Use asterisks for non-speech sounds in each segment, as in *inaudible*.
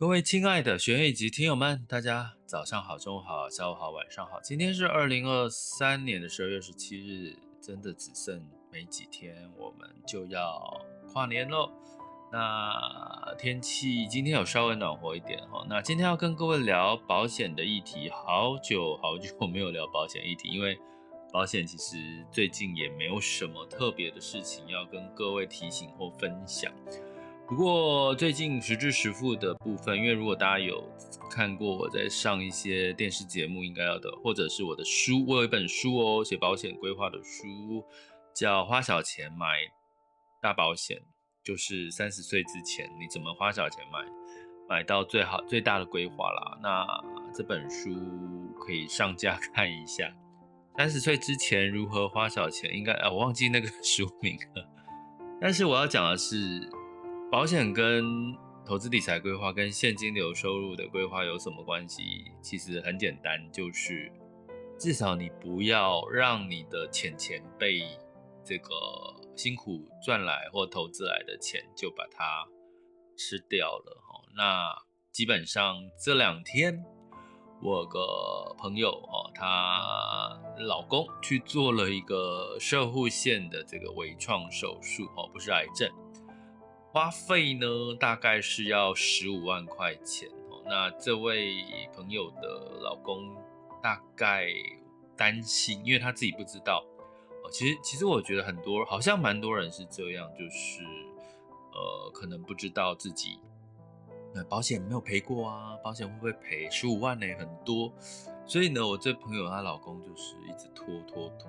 各位亲爱的学员以及听友们，大家早上好、中午好、下午好、晚上好。今天是二零二三年的十二月十七日，真的只剩没几天，我们就要跨年喽。那天气今天有稍微暖和一点哈。那今天要跟各位聊保险的议题，好久好久没有聊保险议题，因为保险其实最近也没有什么特别的事情要跟各位提醒或分享。不过最近实支实付的部分，因为如果大家有看过我在上一些电视节目，应该要的，或者是我的书，我有一本书哦，写保险规划的书，叫《花小钱买大保险》。就是三十岁之前你怎么花小钱买，买到最好最大的规划啦。那这本书可以上架 *laughs* 看一下。三十岁之前如何花小钱，应该啊，我忘记那个 *laughs* 书名了。但是我要讲的是，保险跟投资理财规划跟现金流收入的规划有什么关系？其实很简单，就是至少你不要让你的钱钱被这个。辛苦赚来或投资来的钱就把它吃掉了哈。那基本上这两天，我有个朋友哦，她老公去做了一个射护腺的这个微创手术哦，不是癌症，花费呢大概是要十五万块钱哦。那这位朋友的老公大概担心，因为他自己不知道。其实，其实我觉得很多好像蛮多人是这样，就是呃，可能不知道自己那保险没有赔过啊，保险会不会赔十五万呢？很多，所以呢，我这朋友她老公就是一直拖拖拖，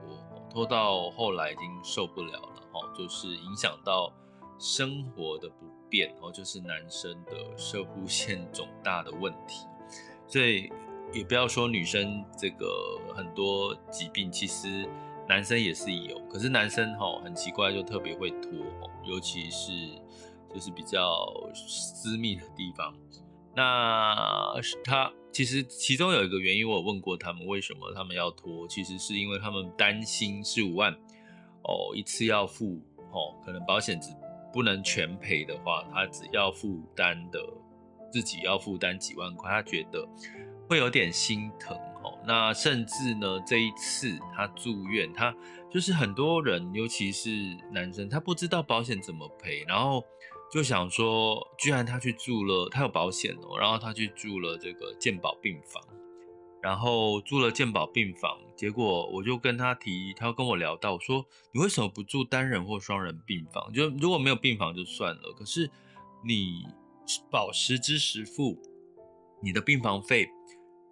拖到后来已经受不了了哈，就是影响到生活的不便哦，就是男生的射护腺肿大的问题，所以也不要说女生这个很多疾病，其实。男生也是有，可是男生吼很奇怪，就特别会拖，尤其是就是比较私密的地方。那他其实其中有一个原因，我有问过他们为什么他们要拖，其实是因为他们担心十五万哦一次要付哦，可能保险只不能全赔的话，他只要负担的自己要负担几万块，他觉得会有点心疼哦。那甚至呢，这一次他住院，他就是很多人，尤其是男生，他不知道保险怎么赔，然后就想说，居然他去住了，他有保险哦，然后他去住了这个健保病房，然后住了健保病房，结果我就跟他提，他跟我聊到说，你为什么不住单人或双人病房？就如果没有病房就算了，可是你保十支十付，你的病房费。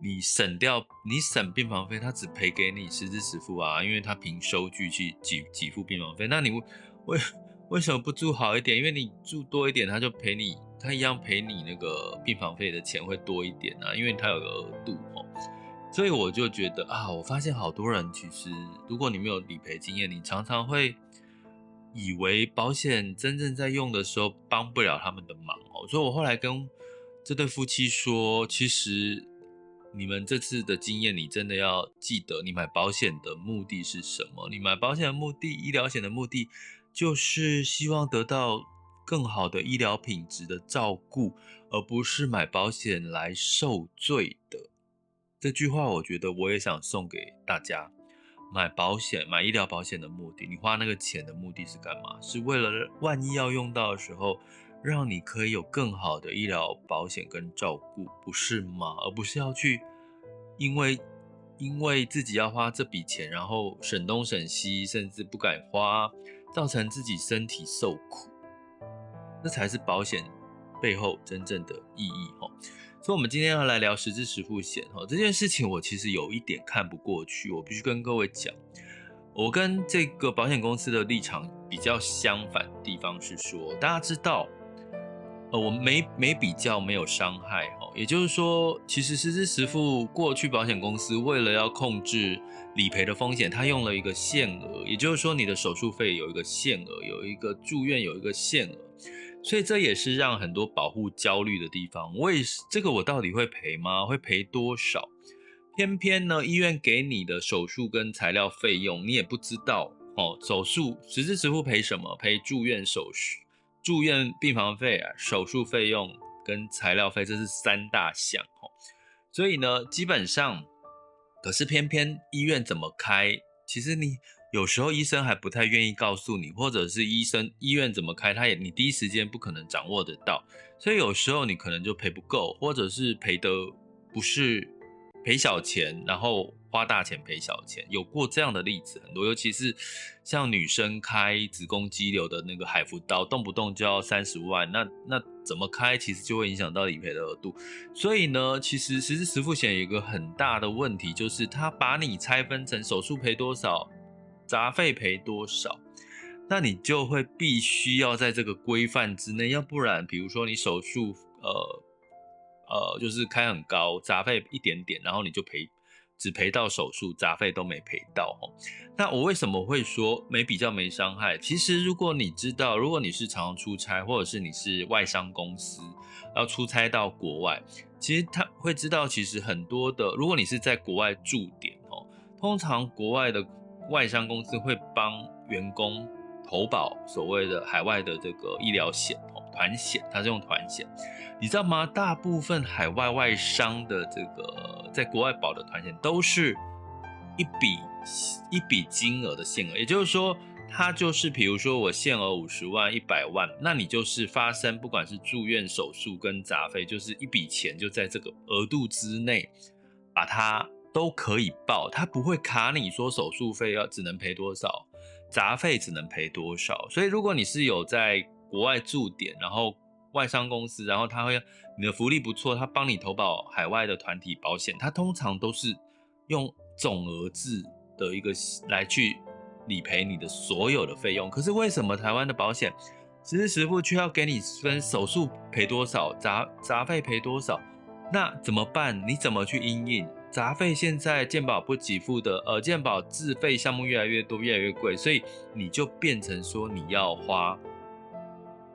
你省掉，你省病房费，他只赔给你十支十付啊，因为他凭收据去给给付病房费。那你为为什么不住好一点？因为你住多一点，他就赔你，他一样赔你那个病房费的钱会多一点啊，因为他有个额度哦。所以我就觉得啊，我发现好多人其实，如果你没有理赔经验，你常常会以为保险真正在用的时候帮不了他们的忙哦，所以我后来跟这对夫妻说，其实你们这次的经验，你真的要记得，你买保险的目的是什么？你买保险的目的，医疗险的目的，就是希望得到更好的医疗品质的照顾，而不是买保险来受罪的。这句话，我觉得我也想送给大家。买保险、买医疗保险的目的，你花那个钱的目的是干嘛？是为了万一要用到的时候，让你可以有更好的医疗保险跟照顾，不是吗？而不是要去因为因为自己要花这笔钱，然后省东省西，甚至不敢花，造成自己身体受苦，这才是保险背后真正的意义哦。所以，我们今天要来聊实质实付险哈，这件事情我其实有一点看不过去，我必须跟各位讲，我跟这个保险公司的立场比较相反的地方是说，大家知道，呃，我没没比较没有伤害哈，也就是说，其实实质实付过去保险公司为了要控制理赔的风险，它用了一个限额，也就是说，你的手术费有一个限额，有一个住院有一个限额。所以这也是让很多保护焦虑的地方。为这个我到底会赔吗？会赔多少？偏偏呢，医院给你的手术跟材料费用，你也不知道哦。手术实支实付赔什么？赔住院手术、住院病房费啊，手术费用跟材料费，这是三大项哦。所以呢，基本上，可是偏偏医院怎么开？其实你。有时候医生还不太愿意告诉你，或者是医生医院怎么开，他也你第一时间不可能掌握得到，所以有时候你可能就赔不够，或者是赔的不是赔小钱，然后花大钱赔小钱，有过这样的例子很多，尤其是像女生开子宫肌瘤的那个海扶刀，动不动就要三十万，那那怎么开，其实就会影响到理赔的额度。所以呢，其实实支实付险有一个很大的问题，就是它把你拆分成手术赔多少。杂费赔多少？那你就会必须要在这个规范之内，要不然，比如说你手术，呃呃，就是开很高，杂费一点点，然后你就赔，只赔到手术，杂费都没赔到哦。那我为什么会说没比较没伤害？其实如果你知道，如果你是常常出差，或者是你是外商公司要出差到国外，其实他会知道，其实很多的，如果你是在国外驻点哦，通常国外的。外商公司会帮员工投保所谓的海外的这个医疗险哦，团险，它是用团险，你知道吗？大部分海外外商的这个在国外保的团险都是一笔一笔金额的限额，也就是说，它就是比如说我限额五十万、一百万，那你就是发生不管是住院手术跟杂费，就是一笔钱就在这个额度之内把它。都可以报，他不会卡你说手术费要只能赔多少，杂费只能赔多少。所以如果你是有在国外驻点，然后外商公司，然后他会你的福利不错，他帮你投保海外的团体保险，他通常都是用总额制的一个来去理赔你的所有的费用。可是为什么台湾的保险实时实付却要给你分手术赔多少，杂杂费赔多少？那怎么办？你怎么去应应？杂费现在健保不给付的，呃，健保自费项目越来越多，越来越贵，所以你就变成说你要花，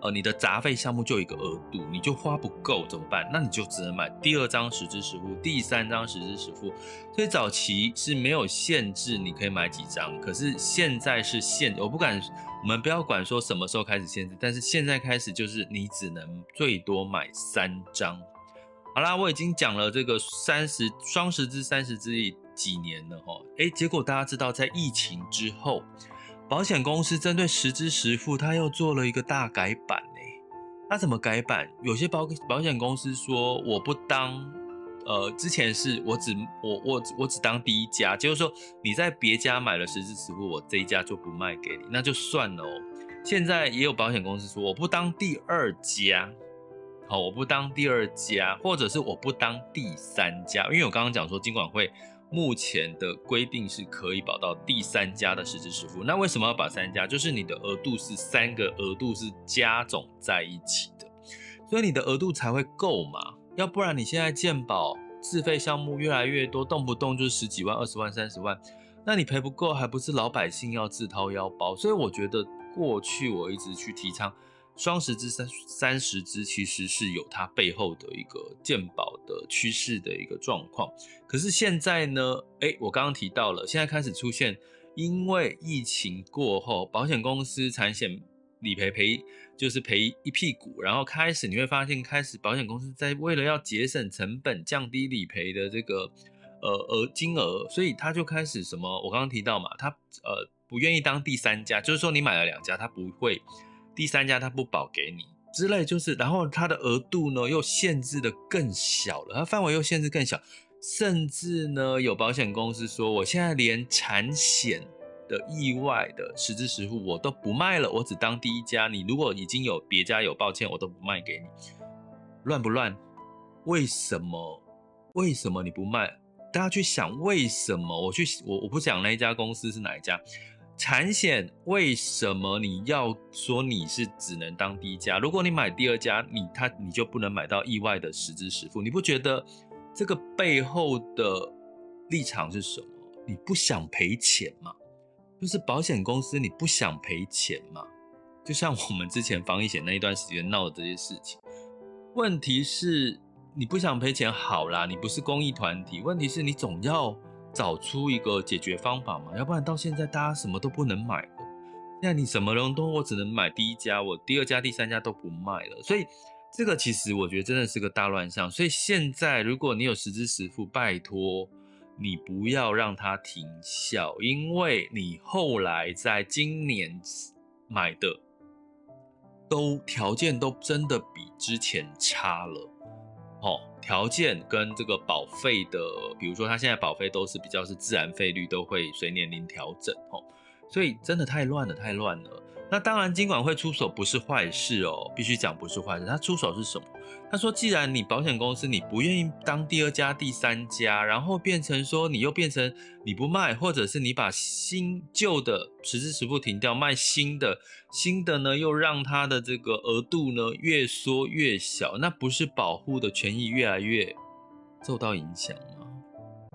呃，你的杂费项目就一个额度，你就花不够怎么办？那你就只能买第二张实支实付，第三张实支实付。所以早期是没有限制你可以买几张，可是现在是限，我不敢，我们不要管说什么时候开始限制，但是现在开始就是你只能最多买三张。好啦，我已经讲了这个三十双十之三十之几年了哈，诶，结果大家知道，在疫情之后，保险公司针对实支实付，他又做了一个大改版呢。他怎么改版？有些保保险公司说，我不当，呃，之前是我只我我我只当第一家，就是说你在别家买了实支实付，我这一家就不卖给你，那就算了哦。现在也有保险公司说，我不当第二家。好，我不当第二家，或者是我不当第三家，因为我刚刚讲说，金管会目前的规定是可以保到第三家的实支实付。那为什么要保三家？就是你的额度是三个额度是加总在一起的，所以你的额度才会够嘛。要不然你现在健保自费项目越来越多，动不动就是十几万、二十万、三十万，那你赔不够，还不是老百姓要自掏腰包？所以我觉得过去我一直去提倡双十支三三十支，其实是有它背后的一个健保的趋势的一个状况。可是现在呢，哎，我刚刚提到了，现在开始出现，因为疫情过后，保险公司产险理赔赔就是赔一屁股，然后开始你会发现，开始保险公司在为了要节省成本、降低理赔的这个。呃，额金额，所以他就开始什么？我刚刚提到嘛，他呃不愿意当第三家，就是说你买了两家，他不会第三家他不保给你之类，就是然后他的额度呢又限制的更小了，它范围又限制更小，甚至呢有保险公司说，我现在连产险的意外的实支实付我都不卖了，我只当第一家，你如果已经有别家有，抱歉，我都不卖给你，乱不乱？为什么？为什么你不卖？大家去想为什么我去我我不讲那一家公司是哪一家产险，为什么你要说你是只能当第一家？如果你买第二家，你他你就不能买到意外的实支实付？你不觉得这个背后的立场是什么？你不想赔钱吗？就是保险公司你不想赔钱吗？就像我们之前防疫险那一段时间闹的这些事情，问题是。你不想赔钱好啦，你不是公益团体，问题是你总要找出一个解决方法嘛，要不然到现在大家什么都不能买了。那你什么人都我只能买第一家，我第二家、第三家都不卖了，所以这个其实我觉得真的是个大乱象。所以现在如果你有实支实付，拜托你不要让它停效，因为你后来在今年买的都条件都真的比之前差了。哦，条件跟这个保费的，比如说他现在保费都是比较是自然费率，都会随年龄调整哦，所以真的太乱了，太乱了。那当然，金管会出手不是坏事哦，必须讲不是坏事。他出手是什么？他说，既然你保险公司你不愿意当第二家、第三家，然后变成说你又变成你不卖，或者是你把新旧的实支实付停掉，卖新的，新的呢又让它的这个额度呢越缩越小，那不是保护的权益越来越受到影响吗？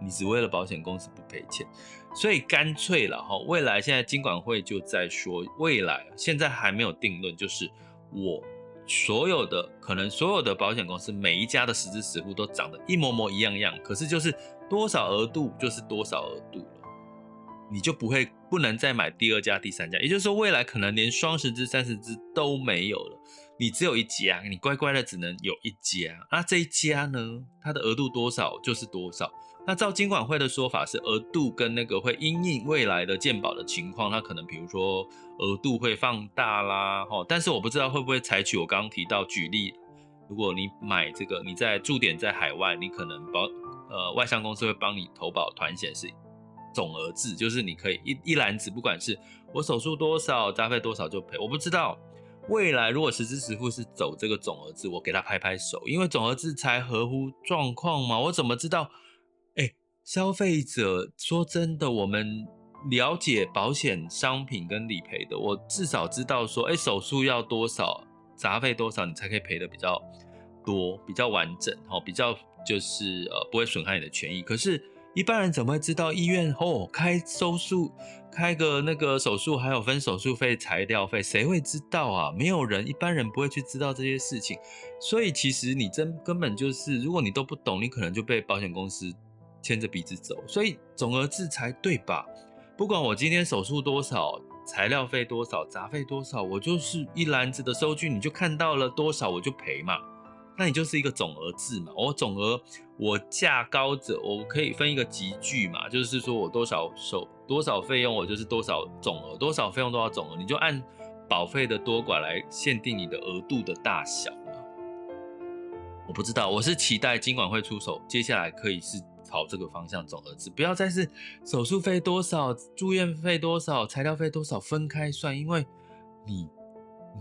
你只为了保险公司不赔钱。所以干脆了哈，未来现在金管会就在说，未来现在还没有定论，就是我所有的可能所有的保险公司每一家的实支实付都长得一模模一样样，可是就是多少额度就是多少额度了，你就不会不能再买第二家、第三家，也就是说未来可能连双十支、三十支都没有了，你只有一家，你乖乖的只能有一家，那这一家呢，它的额度多少就是多少。那照金管会的说法是额度跟那个会因应未来的健保的情况，它可能比如说额度会放大啦，齁，但是我不知道会不会采取我刚刚提到举例，如果你买这个你在驻点在海外，你可能保呃外商公司会帮你投保团险是总额制，就是你可以一一篮子，不管是我手术多少杂费多少就赔，我不知道未来如果实支实付是走这个总额制，我给他拍拍手，因为总额制才合乎状况嘛，我怎么知道？消费者说真的，我们了解保险商品跟理赔的，我至少知道说，哎，手术要多少，杂费多少，你才可以赔得比较多，比较完整，哦，比较就是呃不会损害你的权益。可是，一般人怎么会知道医院哦开手术开个那个手术还有分手术费、材料费，谁会知道啊？没有人，一般人不会去知道这些事情。所以其实你真根本就是，如果你都不懂，你可能就被保险公司。牵着鼻子走，所以总额制才对吧？不管我今天手术多少，材料费多少，杂费多少，我就是一篮子的收据，你就看到了多少我就赔嘛。那你就是一个总额制嘛。我总额我价高者，我可以分一个集聚嘛，就是说我多少收多少费用，我就是多少总额，多少费用多少总额，你就按保费的多寡来限定你的额度的大小嘛。我不知道，我是期待金管会出手，接下来可以是。朝这个方向总额制，不要再是手术费多少、住院费多少、材料费多少分开算，因为你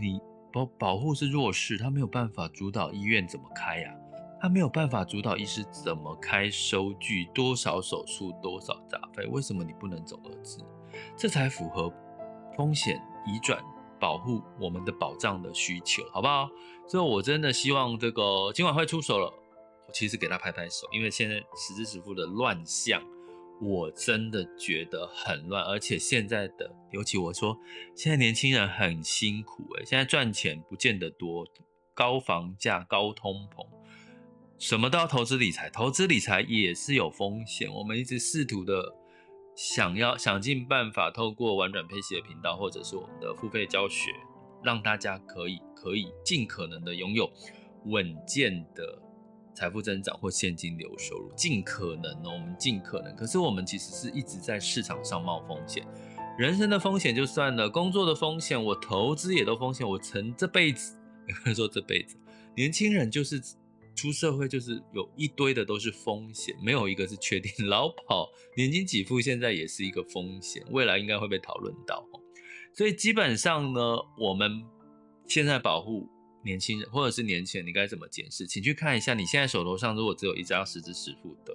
你保保护是弱势，他没有办法主导医院怎么开呀、他没有办法主导医师怎么开收据，多少手术多少杂费，为什么你不能总额制？这才符合风险移转保护我们的保障的需求，好不好？所以我真的希望这个金管会出手了。我其实给他拍拍手，因为现在实支实付的乱象，我真的觉得很乱，而且现在的，尤其我说，现在年轻人很辛苦诶，现在赚钱不见得多，高房价、高通膨，什么都要投资理财，投资理财也是有风险。我们一直试图的想要想尽办法，透过玩转佩奇的频道，或者是我们的付费教学，让大家可以可以尽可能的拥有稳健的。财富增长或现金流收入，尽可能哦，我们尽可能。可是我们其实是一直在市场上冒风险，人生的风险就算了，工作的风险，我投资也都风险。我成这辈子，有 *laughs* 人说这辈子，年轻人就是出社会就是有一堆的都是风险，没有一个是确定。*laughs* 老跑年金给付现在也是一个风险，未来应该会被讨论到。所以基本上呢，我们现在保护。年轻人或者是年轻人，你该怎么检视？请去看一下你现在手头上如果只有一张实支实付的，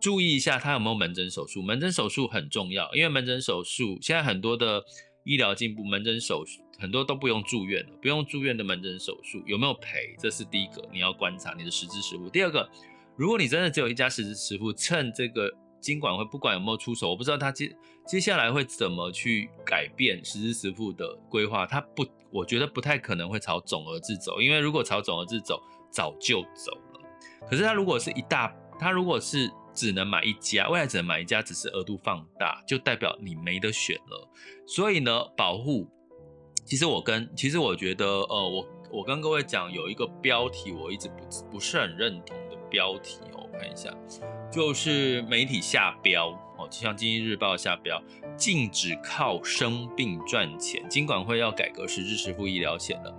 注意一下他有没有门诊手术。门诊手术很重要，因为门诊手术现在很多的医疗进步，门诊手术很多都不用住院了，不用住院的门诊手术有没有赔？这是第一个你要观察你的实支实付。第二个，如果你真的只有一家实支实付，趁这个金管会不管有没有出手，我不知道他接接下来会怎么去改变实支实付的规划，他不。我觉得不太可能会朝总额制走，因为如果朝总额制走，早就走了。可是他如果是一大，他如果是只能买一家，未来只能买一家，只是额度放大，就代表你没得选了。所以呢，保护，其实我跟，其实我觉得，呃，我我跟各位讲有一个标题，我一直不不是很认同的标题哦，看一下，就是媒体下标。哦，就像《经济日报》下标，禁止靠生病赚钱，金管会要改革实支实付医疗险了。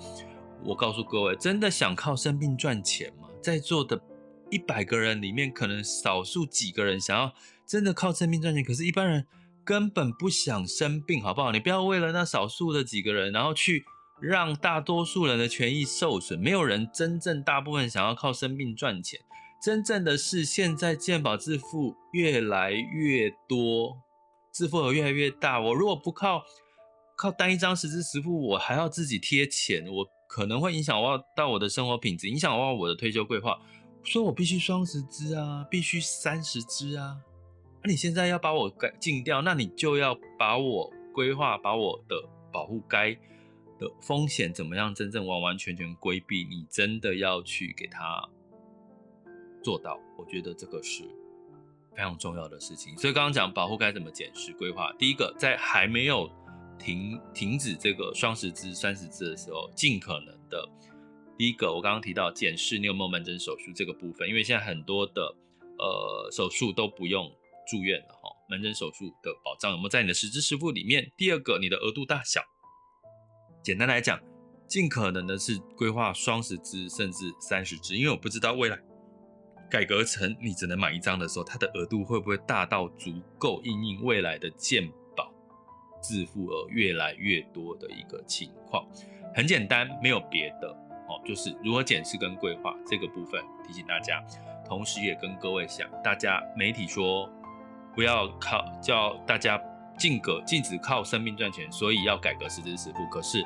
我告诉各位，真的想靠生病赚钱吗？在座的一百个人里面，可能少数几个人想要真的靠生病赚钱，可是一般人根本不想生病，好不好？你不要为了那少数的几个人，然后去让大多数人的权益受损。没有人真正大部分想要靠生病赚钱。真正的是，现在健保自付越来越多，自付额越来越大。我如果不靠靠单一张十支十付，我还要自己贴钱，我可能会影响我到我的生活品质，影响到我的退休规划。所以我必须双十支啊，必须三十支啊。那、你现在要把我改禁掉，那你就要把我规划，把我的保护该的风险怎么样，真正完完全全规避。你真的要去给他。做到，我觉得这个是非常重要的事情。所以刚刚讲保护该怎么检视规划，第一个在还没有停停止这个双十支、三十支的时候，尽可能的，第一个我刚刚提到检视你有没有门诊手术这个部分，因为现在很多的呃手术都不用住院了哈，门诊手术的保障有没有在你的实支实付里面？第二个，你的额度大小，简单来讲，尽可能的是规划双十支甚至三十支，因为我不知道未来。改革成你只能买一张的时候，它的额度会不会大到足够应应未来的健保自付额越来越多的一个情况？很简单，没有别的哦，就是如何检视跟规划这个部分提醒大家，同时也跟各位讲，大家媒体说不要靠，叫大家禁格禁止靠生命赚钱，所以要改革实支实付，可是。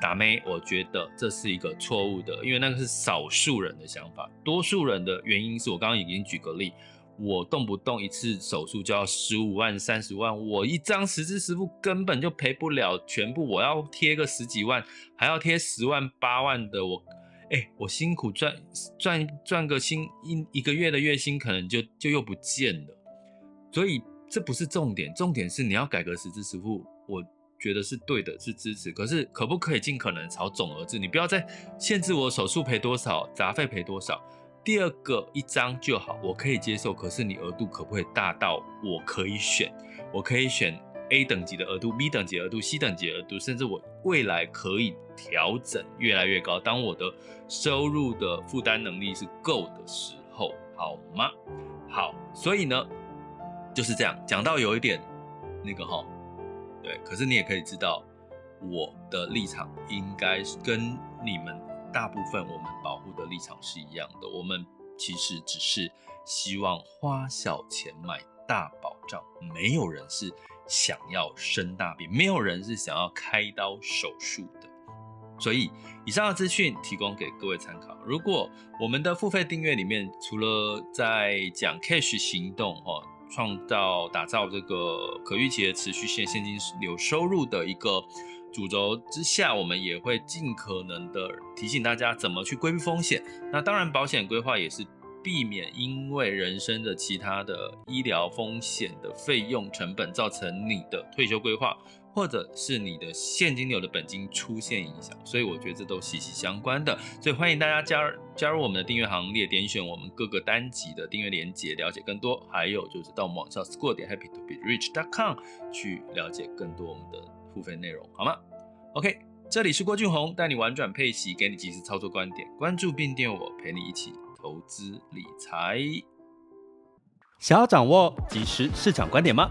打咩？我觉得这是一个错误的，因为那个是少数人的想法，多数人的原因是我刚刚已经举个例，我动不动一次手术就要十五万、三十万，我一张实支实付根本就赔不了全部，我要贴个十几万，还要贴十万、八万的，我，哎、我辛苦赚赚赚个薪一一个月的月薪，可能就就又不见了，所以这不是重点，重点是你要改革实支实付，我。觉得是对的，是支持。可是可不可以尽可能朝总额制？你不要再限制我手术赔多少，杂费赔多少。第二个一张就好，我可以接受。可是你额度可不可以大到我可以选？我可以选 A 等级的额度、B 等级额度、C 等级额度，甚至我未来可以调整越来越高。当我的收入的负担能力是够的时候，好吗？好，所以呢就是这样。讲到有一点那个哈。对，可是你也可以知道，我的立场应该是跟你们大部分我们保护的立场是一样的。我们其实只是希望花小钱买大保障，没有人是想要生大病，没有人是想要开刀手术的。所以以上的资讯提供给各位参考。如果我们的付费订阅里面，除了在讲 Cash 行动，哦。创造、打造这个可预期的持续性现金流收入的一个主轴之下，我们也会尽可能的提醒大家怎么去规避风险。那当然，保险规划也是。避免因为人生的其他的医疗风险的费用成本造成你的退休规划，或者是你的现金流的本金出现影响，所以我觉得这都息息相关的。所以欢迎大家加加入我们的订阅行列，点选我们各个单集的订阅链接，了解更多。还有就是到我们网上 score. 点 happy to be rich dot com 去了解更多我们的付费内容，好吗？OK，这里是郭俊宏，带你玩转配息，给你及时操作观点，关注并订阅我，陪你一起。投资理财，想要掌握即时市场观点吗？